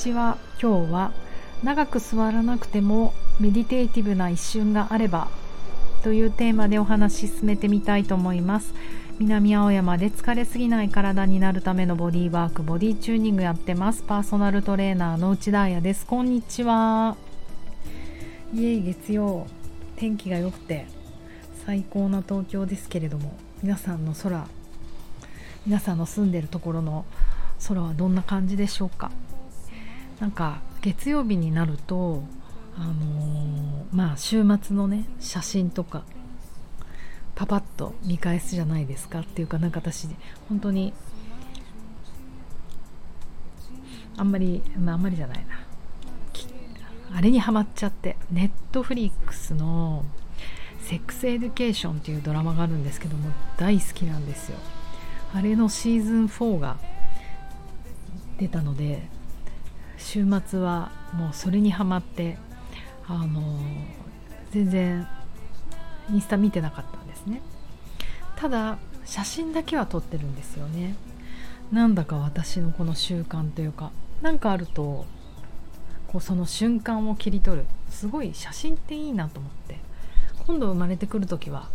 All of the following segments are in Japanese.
ちは。今日は長く座らなくてもメディテーティブな一瞬があればというテーマでお話し進めてみたいと思います。南青山で疲れすぎない体になるためのボディーワークボディチューニングやってます。パーソナルトレーナーの内田彩です。こんにちは。イエイ月曜。天気が良くて最高な東京ですけれども皆さんの空皆さんの住んでるところの空はどんな感じでしょうか？なんか月曜日になるとあのー、まあ週末のね写真とかパパッと見返すじゃないですかっていうかなんか私本当にあんまり、まあ、あんまりじゃないな。あれにハマっちゃってネットフリックスの「 Sex Education」っていうドラマがあるんですけども大好きなんですよ。あれのシーズン4が出たので週末はもうそれにはまってあの全然インスタ見てなかったんですね。ただ写真だけは撮ってるんですよね。なんだか私のこの習慣というか何かあるとこうその瞬間を切り取るすごい写真っていいなと思って。今度生まれてくる時は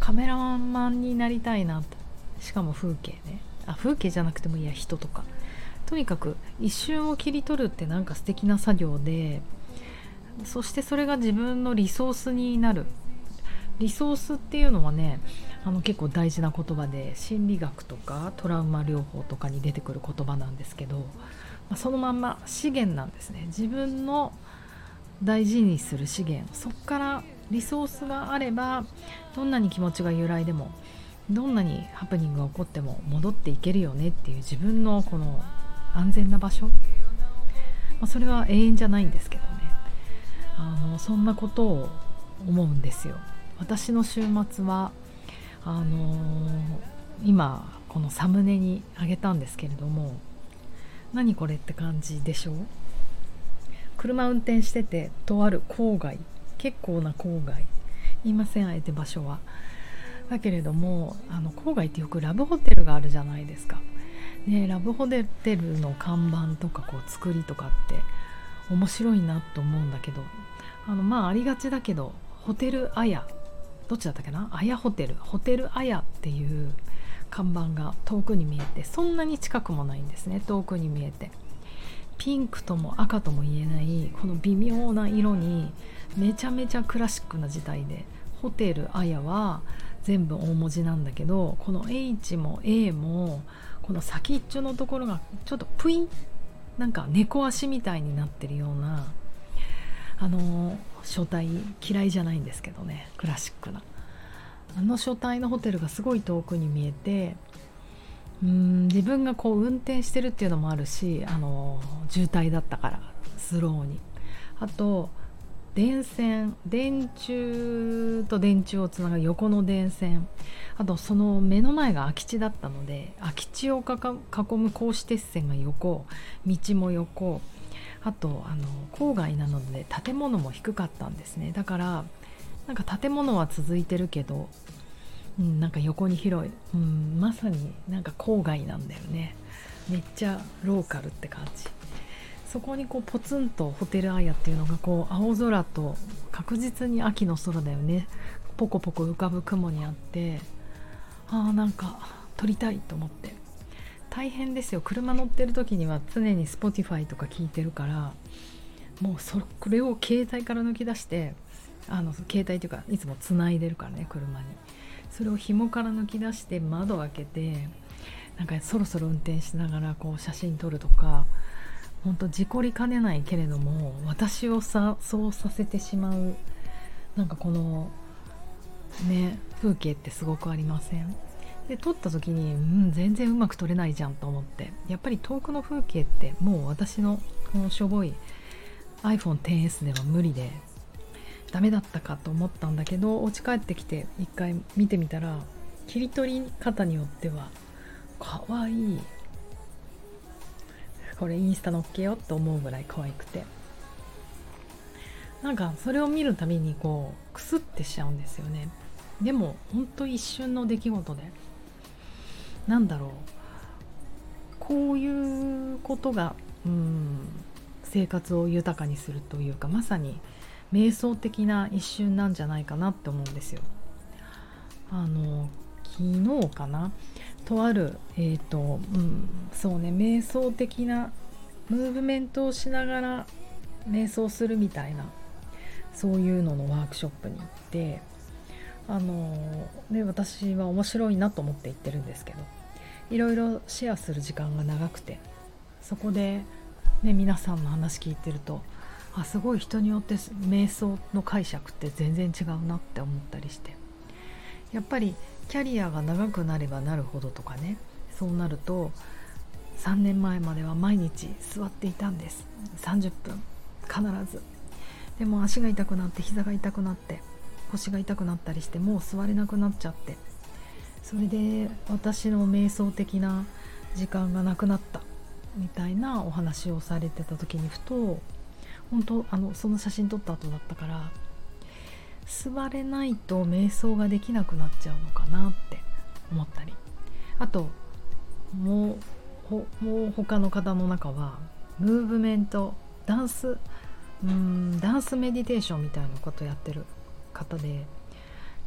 カメラマンになりたいなと。しかも風景ね。あ風景じゃなくてもいいや人とか。とにかく一瞬を切り取るってなんか素敵な作業でそしてそれが自分のリソースになる。リソースっていうのはねあの結構大事な言葉で心理学とかトラウマ療法とかに出てくる言葉なんですけど、まあ、そのまんま資源なんですね。自分の大事にする資源。そこからリソースがあればどんなに気持ちが揺らいでもどんなにハプニングが起こっても戻っていけるよねっていう自分のこの安全な場所、まあ、それは永遠じゃないんですけどね。あのそんなことを思うんですよ。私の週末はあの今このサムネにあげたんですけれども何これって感じでしょう？車運転しててとある郊外結構な郊外言いませんあえて場所は。だけれどもあの郊外ってよくラブホテルがあるじゃないですか。ね、ラブホテルの看板とかこう作りとかって面白いなと思うんだけどあのまあありがちだけどホテルアヤどっちだったっけな？アヤホテル。ホテルアヤっていう看板が遠くに見えてそんなに近くもないんですね。遠くに見えて。ピンクとも赤とも言えないこの微妙な色にめちゃめちゃクラシックな時代でホテルアヤは全部大文字なんだけどこの H も A もこの先っちょのところがちょっとプインなんか猫足みたいになってるようなあの書体嫌いじゃないんですけどね。クラシックな。あの書体のホテルがすごい遠くに見えてうん自分がこう運転してるっていうのもあるしあの渋滞だったからスローに。あと電線電柱と電柱をつなぐ横の電線。あとその目の前が空き地だったので空き地を囲む格子鉄線が横道も横。あとあの郊外なので建物も低かったんですね。だからなんか建物は続いてるけど、うん、なんか横に広い、うん、まさになんか郊外なんだよね。めっちゃローカルって感じ。そこにこうポツンとホテルアヤっていうのがこう青空と確実に秋の空だよね。ポコポコ浮かぶ雲にあってあーなんか撮りたいと思って。大変ですよ。車乗ってる時には常に Spotify とか聞いてるからもうそれを携帯から抜き出してあの携帯というかいつもつないでるからね車に。それを紐から抜き出して窓開けてなんかそろそろ運転しながらこう写真撮るとか本当事故りかねないけれども私をさそうさせてしまうなんかこのね風景ってすごくありません？で撮った時に、うん、全然うまく撮れないじゃんと思って。やっぱり遠くの風景ってもう私のこのしょぼい iPhone10S では無理でダメだったかと思ったんだけどお家帰ってきて一回見てみたら切り取り方によってはかわいい。これインスタ載っけよって思うぐらい可愛くて。なんかそれを見るたびにこうクスってしちゃうんですよね。でもほんと一瞬の出来事で。なんだろう。こういうことがうん生活を豊かにするというかまさに瞑想的な一瞬なんじゃないかなって思うんですよ。あの昨日かな？とあるえ、ー、と、うん、そうね瞑想的なムーブメントをしながら瞑想するみたいなそういうののワークショップに行ってあので私は面白いなと思って行ってるんですけどいろいろシェアする時間が長くてそこで、ね、皆さんの話聞いてるとあすごい人によって瞑想の解釈って全然違うなって思ったりしてやっぱりキャリアが長くなればなるほどとかねそうなると3年前までは毎日座っていたんです。30分必ず。でも足が痛くなって膝が痛くなって腰が痛くなったりしてもう座れなくなっちゃって。それで私の瞑想的な時間がなくなった。みたいなお話をされてた時にふと本当あのその写真撮った後だったから座れないと瞑想ができなくなっちゃうのかなって思ったり。あともうもう他の方の中はムーブメントダンスうんダンスメディテーションみたいなことやってる方で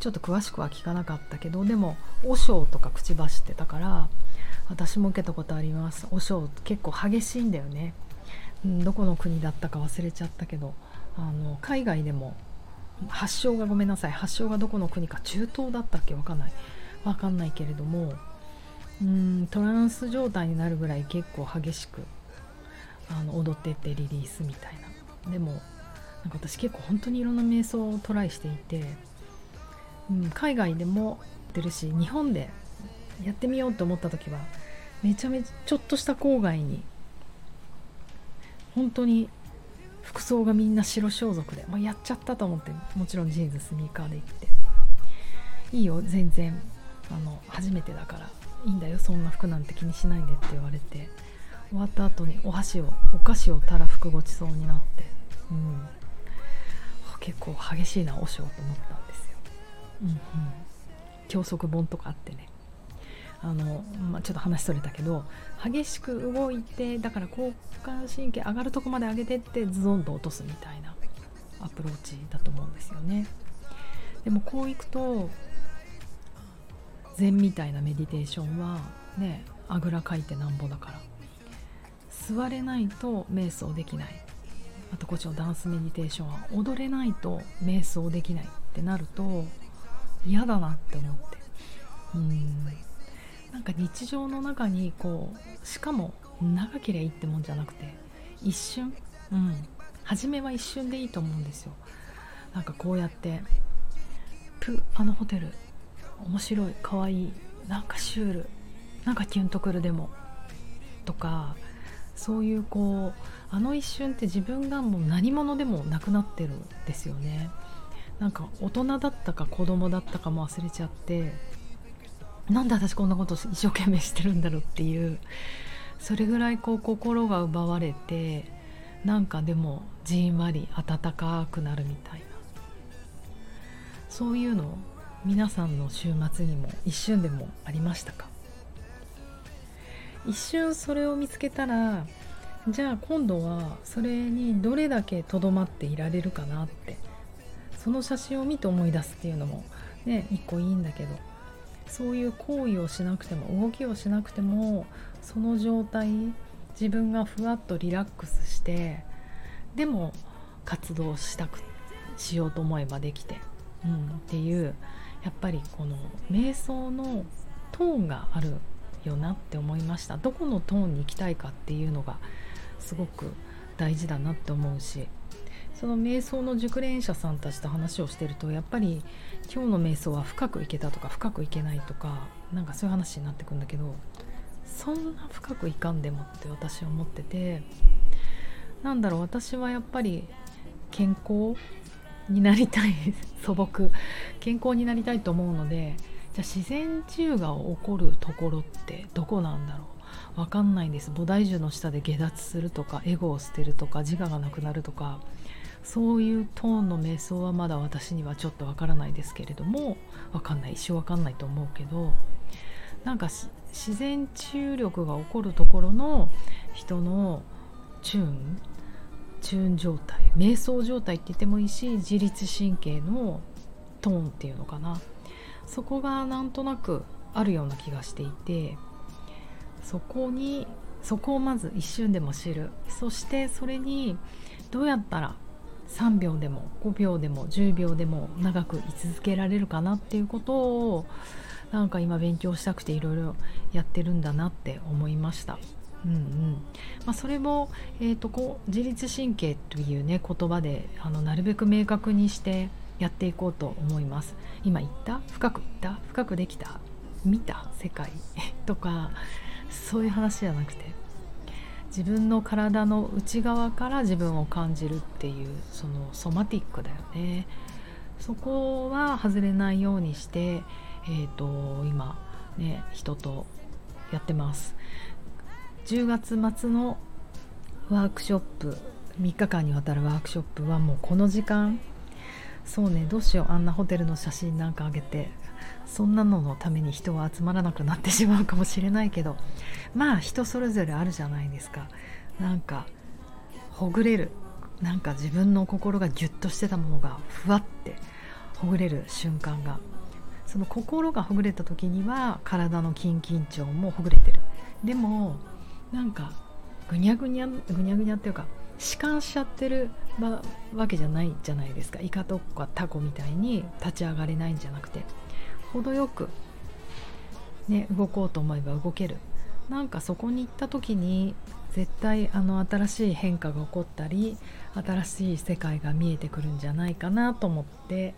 ちょっと詳しくは聞かなかったけどでも和尚とか口走ってたから私も受けたことあります。和尚結構激しいんだよね、うん、どこの国だったか忘れちゃったけどあの海外でも発祥がごめんなさい。発祥がどこの国か中東だったっけ？わかんない。わかんないけれどもうんトランス状態になるぐらい結構激しくあの踊ってってリリースみたいな。でもなんか私結構本当にいろんな瞑想をトライしていて、うん、海外でもやってるし日本でやってみようと思った時はめちゃめちゃちょっとした郊外に本当に服装がみんな白装束で、まあ、やっちゃったと思ってもちろんジーンズスニーカーで行って。いいよ全然。あの初めてだから。いいんだよそんな服なんて気にしないでって言われて。終わった後にお箸をお菓子をたらふくごちそうになって、うん、結構激しいなおしょうと思ったんですよ。うんうん、教則本とかあってね。あの、まあ、ちょっと話それたけど激しく動いてだから交感神経上がるとこまで上げてってズドンと落とすみたいなアプローチだと思うんですよね。でもこういくと禅みたいなメディテーションはねあぐらかいてなんぼだから座れないと瞑想できない。あとこっちのダンスメディテーションは踊れないと瞑想できないってなると嫌だなって思って。うん。なんか日常の中にこうしかも長ければいいってもんじゃなくて一瞬。うん。初めは一瞬でいいと思うんですよ。なんかこうやってプあのホテル面白いかわいいなんかシュールなんかキュンとくるでもとかそういうこうあの一瞬って自分がもう何者でもなくなってるんですよね。なんか大人だったか子供だったかも忘れちゃってなんで私こんなこと一生懸命してるんだろうっていうそれぐらいこう心が奪われてなんかでもじんわり温かくなるみたいな。そういうの皆さんの週末にも一瞬でもありましたか？一瞬それを見つけたらじゃあ今度はそれにどれだけとどまっていられるかなってその写真を見て思い出すっていうのもね一個いいんだけど。そういう行為をしなくても動きをしなくてもその状態自分がふわっとリラックスしてでも活動したくしようと思えばできて、うん、っていうやっぱりこの瞑想のトーンがあるよなって思いました。どこのトーンに行きたいかっていうのがすごく大事だなって思うしその瞑想の熟練者さんたちと話をしてるとやっぱり今日の瞑想は深くいけたとか深くいけないとかなんかそういう話になってくんだけどそんな深くいかんでもって私は思っててなんだろう私はやっぱり健康になりたい素朴健康になりたいと思うのでじゃあ自然治癒が起こるところってどこなんだろう？わかんないんです。菩提樹の下で下脱するとかエゴを捨てるとか自我がなくなるとかそういうトーンの瞑想はまだ私にはちょっとわからないですけれどもわかんない。一生わかんないと思うけどなんか自然治癒力が起こるところの人のチューンチューン状態瞑想状態って言ってもいいし自律神経のトーンっていうのかな。そこがなんとなくあるような気がしていてそこにそこをまず一瞬でも知る。そしてそれにどうやったら3秒でも5秒でも10秒でも長く居続けられるかなっていうことをなんか今勉強したくていろいろやってるんだなって思いました。うんうん。まあ、それも、えーと、こう自律神経というね言葉であのなるべく明確にしてやっていこうと思います。今言った？深く言った？深くできた？見た？世界？とかそういう話じゃなくて。自分の体の内側から自分を感じるっていうそのソマティックだよね。そこは外れないようにして、えーと、今ね人とやってます。10月末のワークショップ3日間にわたるワークショップはもうこの時間。そうねどうしよう。あんなホテルの写真なんかあげて。そんなののために人は集まらなくなってしまうかもしれないけどまあ人それぞれあるじゃないですか。なんかほぐれる。なんか自分の心がギュッとしてたものがふわってほぐれる瞬間が。その心がほぐれた時には体の筋緊張もほぐれてる。でもなんかぐにゃぐにゃぐにゃぐにゃっていうか弛緩しちゃってるわけじゃないじゃないですか。イカとかタコみたいに立ち上がれないんじゃなくて。程よく、ね、動こうと思えば動ける。なんかそこに行った時に絶対あの新しい変化が起こったり新しい世界が見えてくるんじゃないかなと思って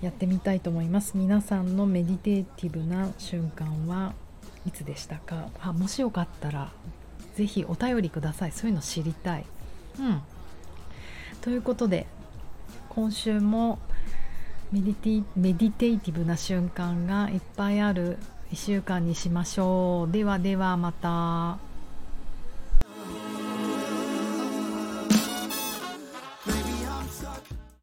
やってみたいと思います。皆さんのメディテーティブな瞬間はいつでしたか？あもしよかったら是非お便りください。そういうの知りたい。うん。ということで今週もメディティメディテイティブな瞬間がいっぱいある1週間にしましょうではではまた。